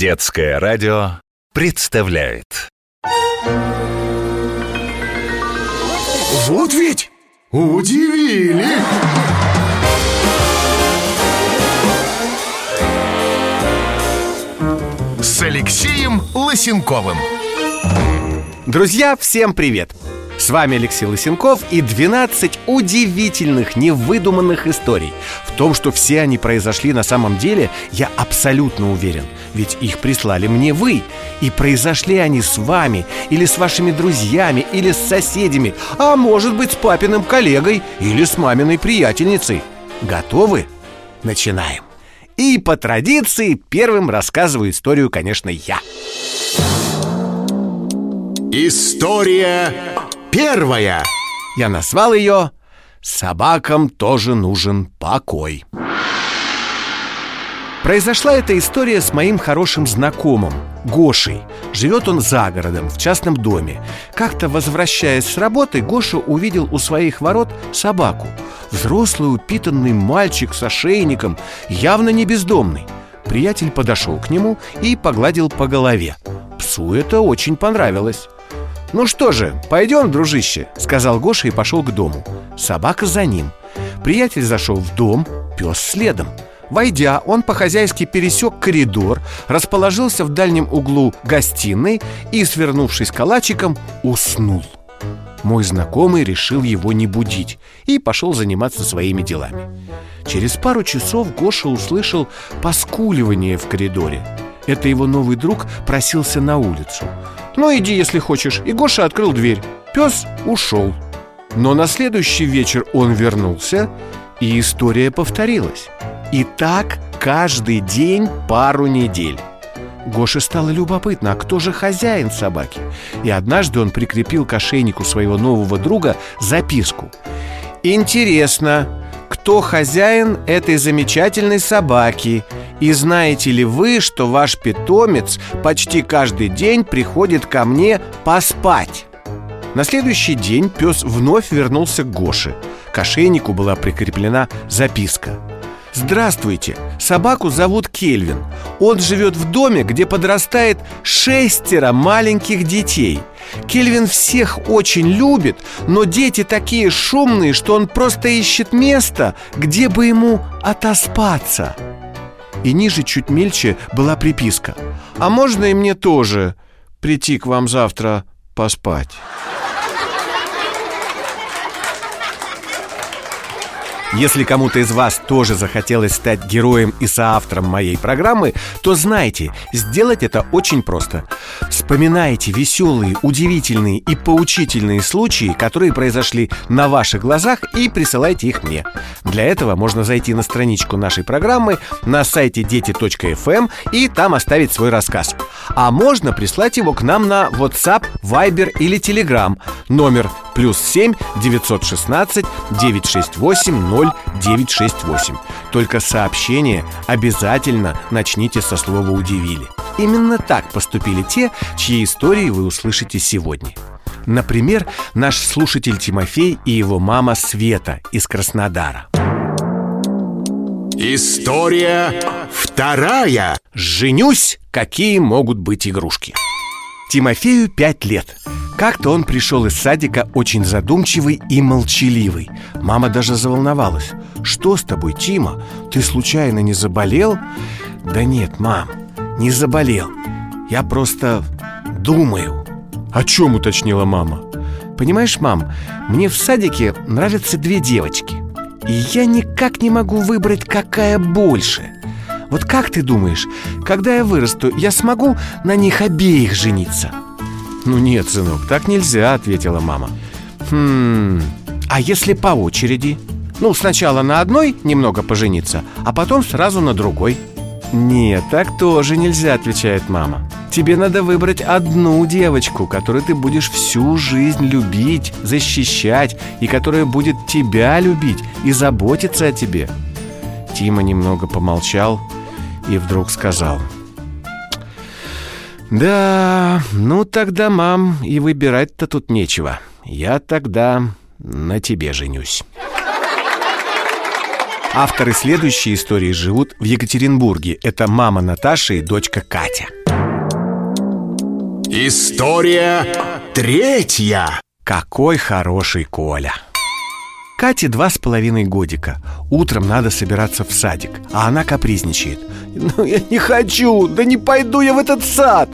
Детское радио представляет Вот ведь удивили! С Алексеем Лысенковым Друзья, всем привет! С вами Алексей Лысенков и 12 удивительных, невыдуманных историй. В том, что все они произошли на самом деле, я абсолютно уверен. Ведь их прислали мне вы. И произошли они с вами, или с вашими друзьями, или с соседями, а может быть с папиным коллегой или с маминой приятельницей. Готовы? Начинаем. И по традиции первым рассказываю историю, конечно, я. История первая Я назвал ее «Собакам тоже нужен покой». Произошла эта история с моим хорошим знакомым, Гошей. Живет он за городом, в частном доме. Как-то возвращаясь с работы, Гоша увидел у своих ворот собаку. Взрослый упитанный мальчик с ошейником, явно не бездомный. Приятель подошел к нему и погладил по голове. Псу это очень понравилось. «Ну что же, пойдем, дружище», — сказал Гоша и пошел к дому. Собака за ним. Приятель зашел в дом, пес следом. Войдя, он по-хозяйски пересек коридор, расположился в дальнем углу гостиной и, свернувшись калачиком, уснул. Мой знакомый решил его не будить и пошел заниматься своими делами. Через пару часов Гоша услышал поскуливание в коридоре. Это его новый друг просился на улицу. «Ну, иди, если хочешь». И Гоша открыл дверь. Пес ушел. Но на следующий вечер он вернулся, и история повторилась. И так каждый день пару недель. Гоше стало любопытно, а кто же хозяин собаки? И однажды он прикрепил к ошейнику своего нового друга записку. «Интересно, кто хозяин этой замечательной собаки? И знаете ли вы, что ваш питомец почти каждый день приходит ко мне поспать?» На следующий день пес вновь вернулся к Гоше. К ошейнику была прикреплена записка. Здравствуйте, собаку зовут Кельвин Он живет в доме, где подрастает шестеро маленьких детей Кельвин всех очень любит, но дети такие шумные, что он просто ищет место, где бы ему отоспаться И ниже чуть мельче была приписка А можно и мне тоже прийти к вам завтра поспать? Если кому-то из вас тоже захотелось стать героем и соавтором моей программы, то знайте, сделать это очень просто. Вспоминайте веселые, удивительные и поучительные случаи, которые произошли на ваших глазах и присылайте их мне. Для этого можно зайти на страничку нашей программы на сайте дети.фм и там оставить свой рассказ. А можно прислать его к нам на WhatsApp, Viber или Telegram. Номер плюс 7 916 968 0968. Только сообщение обязательно начните со слова «удивили». Именно так поступили те, чьи истории вы услышите сегодня. Например, наш слушатель Тимофей и его мама Света из Краснодара. История вторая Женюсь, какие могут быть игрушки Тимофею пять лет. Как-то он пришел из садика очень задумчивый и молчаливый. Мама даже заволновалась. Что с тобой, Тима? Ты случайно не заболел? Да нет, мам, не заболел. Я просто думаю О чем уточнила мама? Понимаешь, мам, мне в садике нравятся две девочки И я никак не могу выбрать, какая больше Вот как ты думаешь, когда я вырасту, я смогу на них обеих жениться? Ну нет, сынок, так нельзя, ответила мама. Хм, а если по очереди? Ну, сначала на одной немного пожениться, а потом сразу на другой. Нет, так тоже нельзя, отвечает мама. Тебе надо выбрать одну девочку, которую ты будешь всю жизнь любить, защищать И которая будет тебя любить и заботиться о тебе. Тима немного помолчал и вдруг сказал Да, ну тогда, мам, и выбирать-то тут нечего Я тогда на тебе женюсь Авторы следующей истории живут в Екатеринбурге. Это мама Наташа и дочка Катя. История третья. Какой хороший Коля! Кате два с половиной годика. Утром надо собираться в садик А она капризничает. Ну я не хочу, да не пойду я в этот сад!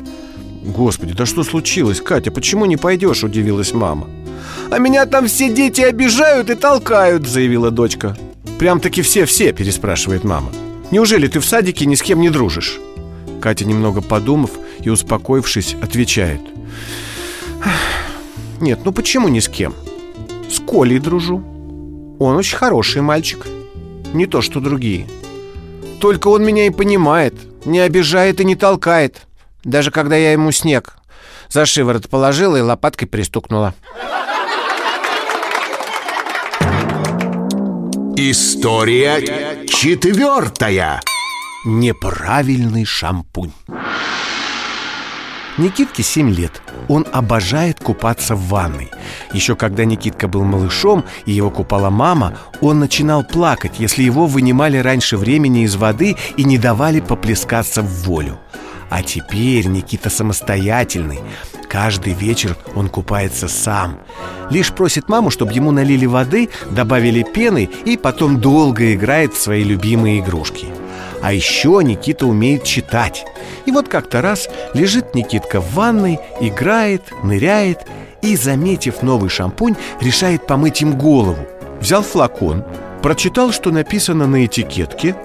Господи, да что случилось, Катя, почему не пойдешь, удивилась мама. А меня там все дети обижают и толкают, заявила дочка. Прям-таки все-все, переспрашивает мама. Неужели ты в садике ни с кем не дружишь? Катя, немного подумав и успокоившись, отвечает. Нет, ну почему ни с кем? С Колей дружу он очень хороший мальчик. Не то, что другие. Только он меня и понимает Не обижает и не толкает. Даже когда я ему снег За шиворот положила и лопаткой пристукнула. История четвертая. Неправильный шампунь Никитке 7 лет. Он обожает купаться в ванной. Еще когда Никитка был малышом и его купала мама, он начинал плакать, если его вынимали раньше времени из воды и не давали поплескаться в волю. А теперь Никита самостоятельный. Каждый вечер он купается сам. Лишь просит маму, чтобы ему налили воды, добавили пены и потом долго играет в свои любимые игрушки. А еще Никита умеет читать. И вот как-то раз лежит Никитка в ванной, играет, ныряет и, заметив новый шампунь, решает помыть им голову. Взял флакон, прочитал, что написано на этикетке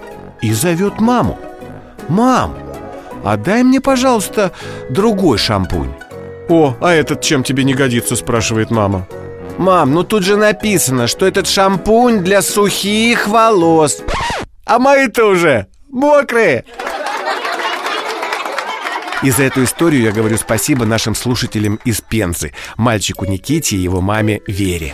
и зовет маму. «Мам, а дай мне, пожалуйста, другой шампунь». «О, а этот чем тебе не годится?» – спрашивает мама. «Мам, ну тут же написано, что этот шампунь для сухих волос». «А мои-то уже мокрые!» И за эту историю я говорю спасибо нашим слушателям из Пензы Мальчику Никите и его маме Вере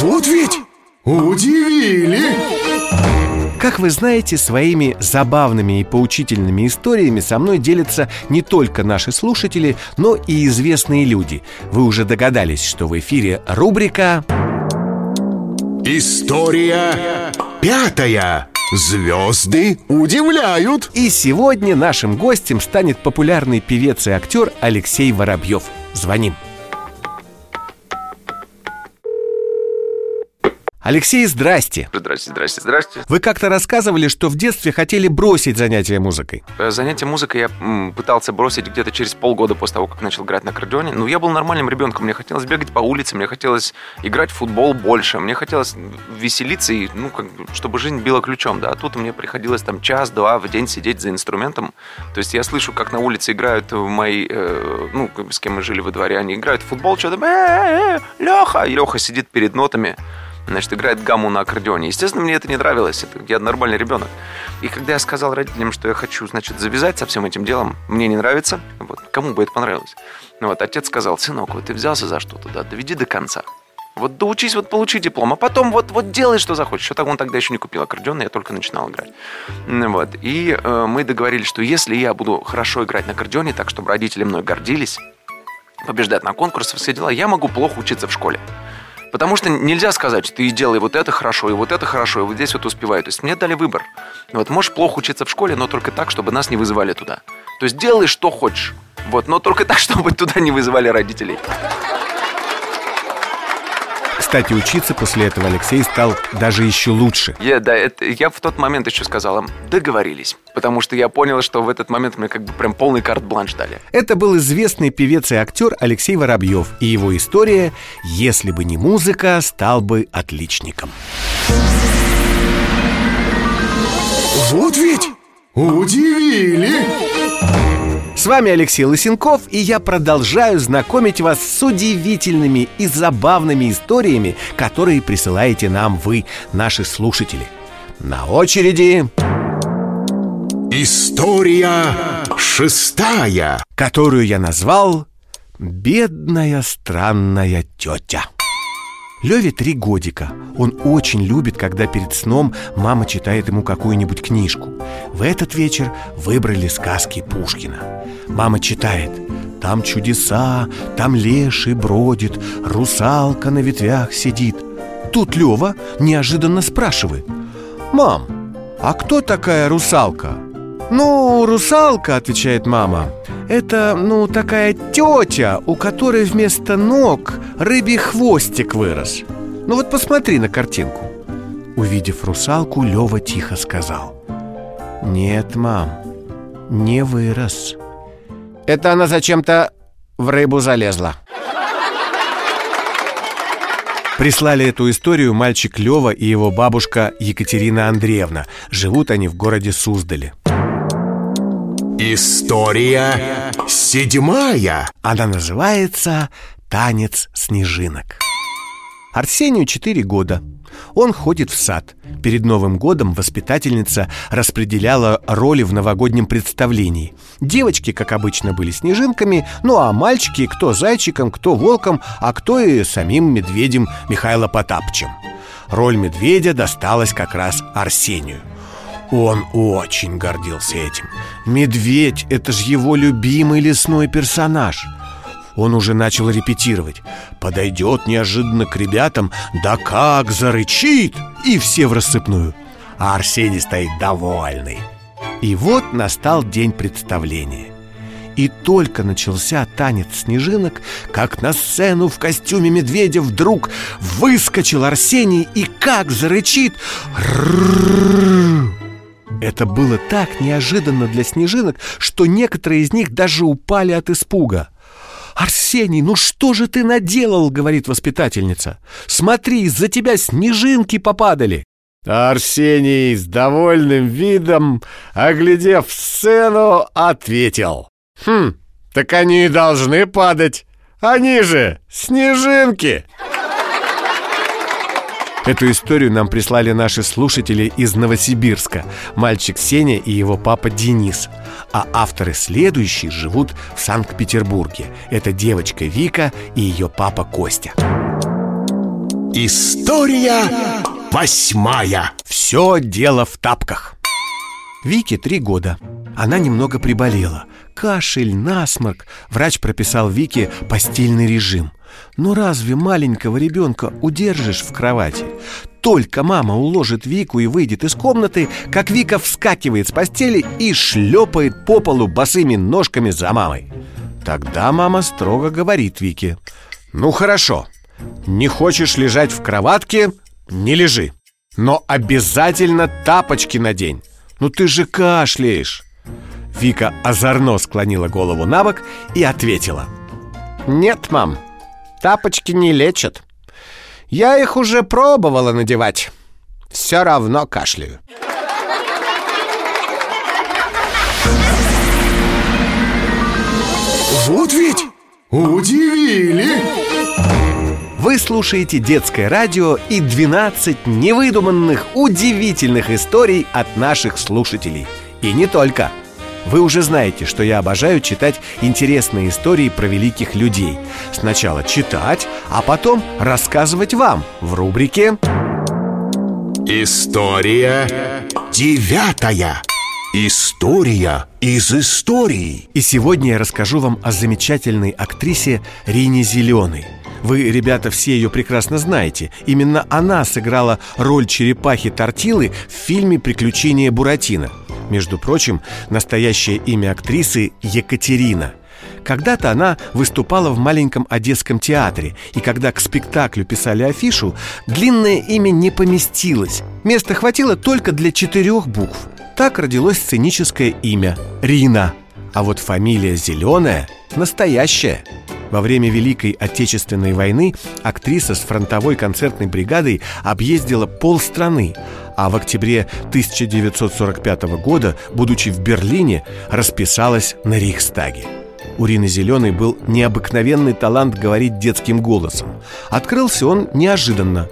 Вот ведь удивили! Как вы знаете, своими забавными и поучительными историями со мной делятся не только наши слушатели, но и известные люди. Вы уже догадались, что в эфире рубрика История пятая. Звезды удивляют. И сегодня нашим гостем станет популярный певец и актер Алексей Воробьев. Звоним. Алексей, здрасте. Здрасте, здрасте, здрасте. Вы как-то рассказывали, что в детстве хотели бросить занятия музыкой. Э, Занятие музыкой я м, пытался бросить где-то через полгода после того, как начал играть на аккордеоне. Ну, я был нормальным ребенком. Мне хотелось бегать по улице, мне хотелось играть в футбол больше, мне хотелось веселиться и, ну, как бы, чтобы жизнь била ключом, да. А тут мне приходилось там час-два в день сидеть за инструментом. То есть я слышу, как на улице играют мои, э, ну, с кем мы жили во дворе, они играют в футбол, что-то, э, э, Леха, и Леха сидит перед нотами, значит, играет гамму на аккордеоне. Естественно, мне это не нравилось. Это, я нормальный ребенок. И когда я сказал родителям, что я хочу, значит, завязать со всем этим делом, мне не нравится, вот, кому бы это понравилось? Ну вот, отец сказал, сынок, вот ты взялся за что-то, да, доведи до конца. Вот доучись, вот получи диплом, а потом вот, вот делай, что захочешь. Что так он тогда еще не купил аккордеон, я только начинал играть. Ну Вот. И э, мы договорились, что если я буду хорошо играть на аккордеоне, так, чтобы родители мной гордились, побеждать на конкурсах, все дела, я могу плохо учиться в школе. Потому что нельзя сказать, что ты делай вот это хорошо, и вот это хорошо, и вот здесь вот успевай. То есть мне дали выбор. Вот можешь плохо учиться в школе, но только так, чтобы нас не вызывали туда. То есть делай, что хочешь. Вот, но только так, чтобы туда не вызывали родителей. Кстати, учиться после этого Алексей стал даже еще лучше. Я, да, это, я в тот момент еще сказал им, договорились. Потому что я понял, что в этот момент мне как бы прям полный карт-бланш дали. Это был известный певец и актер Алексей Воробьев и его история «Если бы не музыка, стал бы отличником». Вот ведь удивили! С вами Алексей Лысенков, и я продолжаю знакомить вас с удивительными и забавными историями, которые присылаете нам вы, наши слушатели. На очереди... История шестая. которую я назвал «Бедная странная тетя». Леве три годика. Он очень любит, когда перед сном мама читает ему какую-нибудь книжку. В этот вечер выбрали сказки Пушкина. Мама читает «Там чудеса, там леший бродит, русалка на ветвях сидит». тут Лева неожиданно спрашивает «Мам, а кто такая русалка?» «Ну, русалка», — отвечает мама Это, ну, такая тетя, у которой вместо ног рыбий хвостик вырос Ну вот посмотри на картинку Увидев русалку, Лева тихо сказал Нет, мам, не вырос Это она зачем-то в рыбу залезла Прислали эту историю мальчик Лева и его бабушка Екатерина Андреевна. Живут они в городе Суздале. История седьмая. Она называется «Танец снежинок». Арсению 4 года. Он ходит в сад. Перед Новым годом воспитательница распределяла роли в новогоднем представлении. Девочки, как обычно, были снежинками, ну а мальчики кто зайчиком, кто волком, а кто и самим медведем Михаила Потапчем. Роль медведя досталась как раз Арсению. Он очень гордился этим. Медведь — это же его любимый лесной персонаж — он уже начал репетировать. Подойдет неожиданно к ребятам Да как зарычит! И все в рассыпную. А Арсений стоит довольный. И вот настал день представления. И только начался танец снежинок, как на сцену в костюме медведя вдруг выскочил Арсений и как зарычит Это было так неожиданно для снежинок, что некоторые из них даже упали от испуга. «Арсений, ну что же ты наделал?» — говорит воспитательница. «Смотри, из-за тебя снежинки попадали!» Арсений с довольным видом, оглядев сцену, ответил. «Хм, так они и должны падать. Они же снежинки!» Эту историю нам прислали наши слушатели из Новосибирска Мальчик Сеня и его папа Денис. А авторы следующие живут в Санкт-Петербурге. Это девочка Вика и ее папа Костя. История восьмая. Все дело в тапках. Вике три года. Она немного приболела. Кашель, насморк. Врач прописал Вике постельный режим – ну разве маленького ребенка удержишь в кровати? Только мама уложит Вику и выйдет из комнаты, как Вика вскакивает с постели и шлепает по полу босыми ножками за мамой. Тогда мама строго говорит Вике «Ну хорошо, не хочешь лежать в кроватке – не лежи, но обязательно тапочки надень, ну ты же кашляешь». Вика озорно склонила голову на бок и ответила «Нет, мам, Тапочки не лечат. Я их уже пробовала надевать. Все равно кашляю. Вот ведь удивили! Вы слушаете детское радио и 12 невыдуманных, удивительных историй от наших слушателей. И не только – вы уже знаете, что я обожаю читать интересные истории про великих людей. Сначала читать, а потом рассказывать вам в рубрике История девятая. История из истории. И сегодня я расскажу вам о замечательной актрисе Рине Зеленой. Вы, ребята, все ее прекрасно знаете. Именно она сыграла роль черепахи Тортилы в фильме «Приключения Буратино». Между прочим, настоящее имя актрисы Екатерина. Когда-то она выступала в маленьком одесском театре, и когда к спектаклю писали афишу, длинное имя не поместилось. Места хватило только для четырех букв. Так родилось сценическое имя – Рина. А вот фамилия Зеленая – настоящая. Во время Великой Отечественной войны актриса с фронтовой концертной бригадой объездила полстраны, а в октябре 1945 года, будучи в Берлине, расписалась на Рейхстаге. У Рины Зеленой был необыкновенный талант говорить детским голосом. Открылся он неожиданно.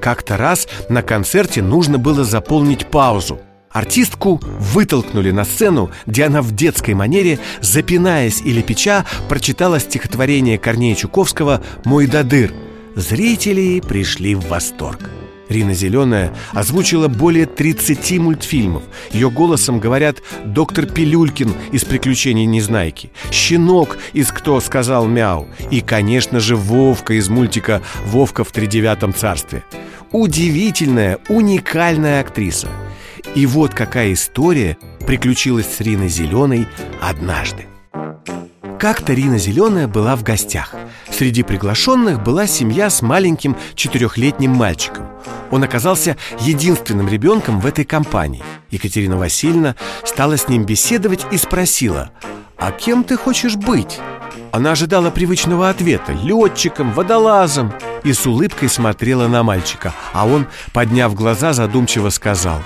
Как-то раз на концерте нужно было заполнить паузу. Артистку вытолкнули на сцену, где она в детской манере, запинаясь или печа, прочитала стихотворение Корнея Чуковского «Мой дадыр». Зрители пришли в восторг. Рина Зеленая озвучила более 30 мультфильмов. Ее голосом говорят доктор Пилюлькин из «Приключений Незнайки», Щенок из «Кто сказал мяу» и, конечно же, Вовка из мультика «Вовка в тридевятом царстве». удивительная, уникальная актриса. И вот какая история приключилась с Риной Зеленой однажды. Как-то Рина Зеленая была в гостях. Среди приглашенных была семья с маленьким четырехлетним мальчиком. Он оказался единственным ребенком в этой компании. Екатерина Васильевна стала с ним беседовать и спросила, «А кем ты хочешь быть?» Она ожидала привычного ответа – летчиком, водолазом И с улыбкой смотрела на мальчика А он, подняв глаза, задумчиво сказал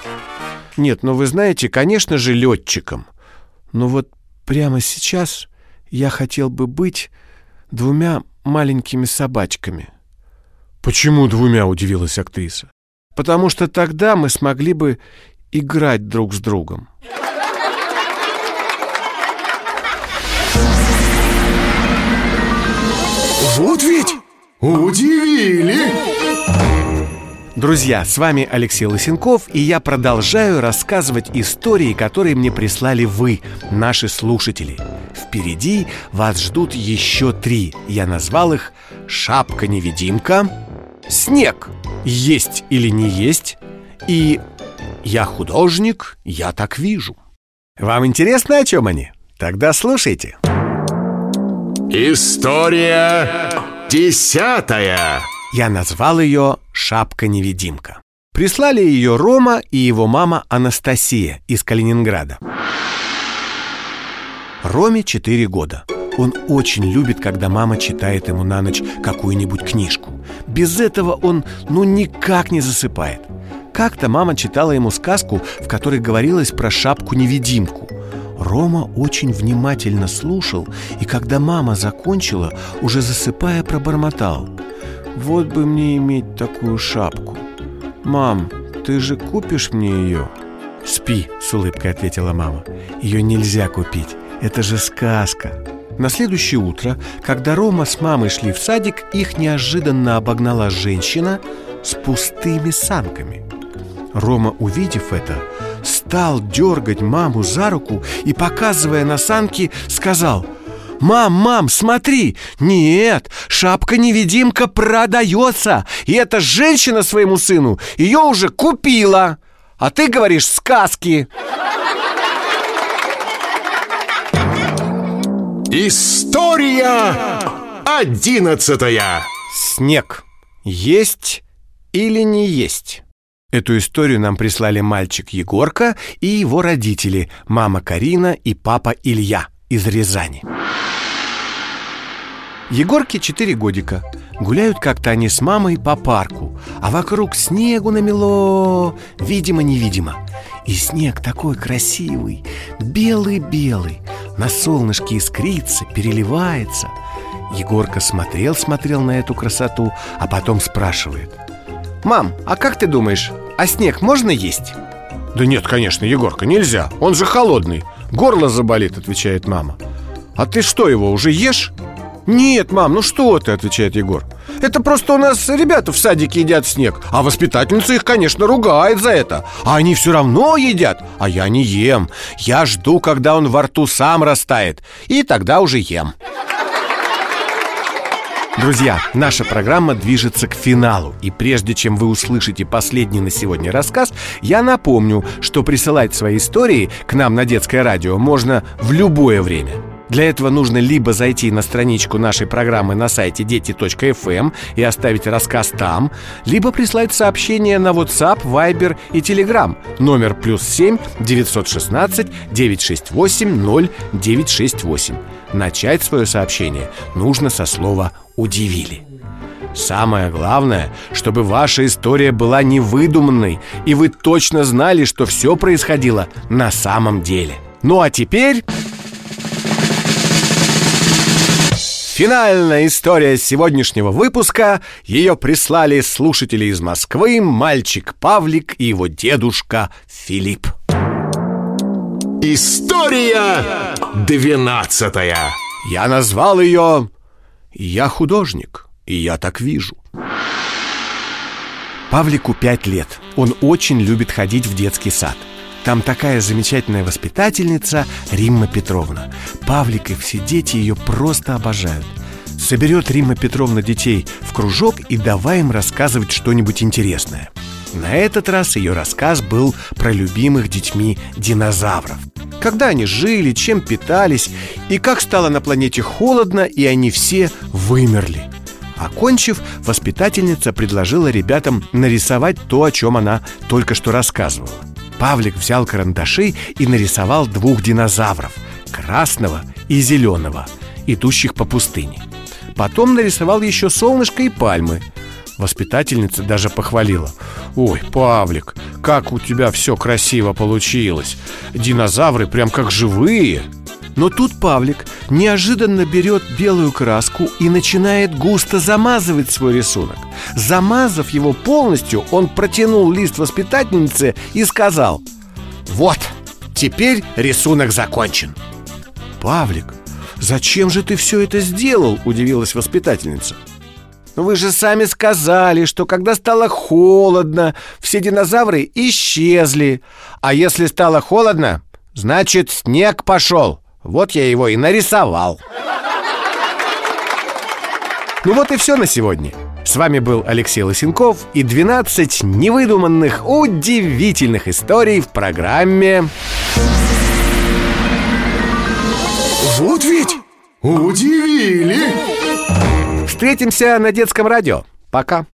Нет, ну вы знаете, конечно же, летчиком Но вот прямо сейчас я хотел бы быть двумя маленькими собачками Почему двумя, удивилась актриса Потому что тогда мы смогли бы играть друг с другом Вот ведь! Удивили! Друзья, с вами Алексей Лысенков, и я продолжаю рассказывать истории, которые мне прислали вы, наши слушатели. Впереди вас ждут еще три. Я назвал их «Шапка-невидимка», «Снег. Есть или не есть» и «Я художник, я так вижу». Вам интересно, о чем они? Тогда слушайте. История десятая Я назвал ее «Шапка-невидимка». Прислали ее Рома и его мама Анастасия из Калининграда. Роме 4 года. Он очень любит, когда мама читает ему на ночь какую-нибудь книжку. Без этого он ну никак не засыпает. Как-то мама читала ему сказку, в которой говорилось про шапку-невидимку – Рома очень внимательно слушал, и когда мама закончила, уже засыпая, пробормотал. «Вот бы мне иметь такую шапку! Мам, ты же купишь мне ее?» «Спи», — с улыбкой ответила мама. «Ее нельзя купить, это же сказка». На следующее утро, когда Рома с мамой шли в садик, их неожиданно обогнала женщина с пустыми санками. Рома, увидев это, стал дергать маму за руку и, показывая на санки, сказал «Мам, мам, смотри! Нет, шапка-невидимка продается! И эта женщина своему сыну ее уже купила! А ты говоришь сказки!» История одиннадцатая Снег. Есть или не есть? Эту историю нам прислали мальчик Егорка и его родители, мама Карина и папа Илья из Рязани. Егорке 4 годика. Гуляют как-то они с мамой по парку, а вокруг снегу намело, видимо-невидимо. И снег такой красивый, белый-белый, на солнышке искрится, переливается. Егорка смотрел-смотрел на эту красоту, а потом спрашивает – Мам, а как ты думаешь, а снег можно есть? Да нет, конечно, Егорка, нельзя, он же холодный Горло заболит, отвечает мама. А ты что, его уже ешь? Нет, мам, ну что ты, отвечает Егор. Это просто у нас ребята в садике едят снег А воспитательница их, конечно, ругает за это. А они все равно едят, а я не ем. Я жду, когда он во рту сам растает И тогда уже ем Друзья, наша программа движется к финалу. И прежде чем вы услышите последний на сегодня рассказ, я напомню, что присылать свои истории к нам на детское радио можно в любое время. Для этого нужно либо зайти на страничку нашей программы на сайте дети.фм эм и оставить рассказ там, либо прислать сообщение на WhatsApp, Viber и Telegram номер плюс 7 916 968 0968. Начать свое сообщение нужно со слова «удивили». Самое главное, чтобы ваша история была невыдуманной, и вы точно знали, что все происходило на самом деле. Ну а теперь... Финальная история сегодняшнего выпуска Ее прислали слушатели из Москвы Мальчик Павлик и его дедушка Филипп История двенадцатая Я назвал ее «Я художник, и я так вижу» Павлику пять лет Он очень любит ходить в детский сад там такая замечательная воспитательница Римма Петровна. Павлик и все дети ее просто обожают. Соберет Римма Петровна детей в кружок и давай им рассказывать что-нибудь интересное. На этот раз ее рассказ был про любимых детьми динозавров. Когда они жили, чем питались, и как стало на планете холодно, и они все вымерли. Окончив, воспитательница предложила ребятам нарисовать то, о чем она только что рассказывала. Павлик взял карандаши и нарисовал двух динозавров – красного и зеленого, идущих по пустыне. Потом нарисовал еще солнышко и пальмы. Воспитательница даже похвалила. «Ой, Павлик, как у тебя все красиво получилось! Динозавры прям как живые!» Но тут Павлик неожиданно берет белую краску и начинает густо замазывать свой рисунок. Замазав его полностью, он протянул лист воспитательнице и сказал «Вот, теперь рисунок закончен». «Павлик, зачем же ты все это сделал?» – удивилась воспитательница. «Вы же сами сказали, что когда стало холодно, все динозавры исчезли. А если стало холодно, значит снег пошел. Вот я его и нарисовал. Ну вот и все на сегодня. С вами был Алексей Лосенков и 12 невыдуманных, удивительных историй в программе Вот ведь удивили! «Встретимся на детском радио». Пока.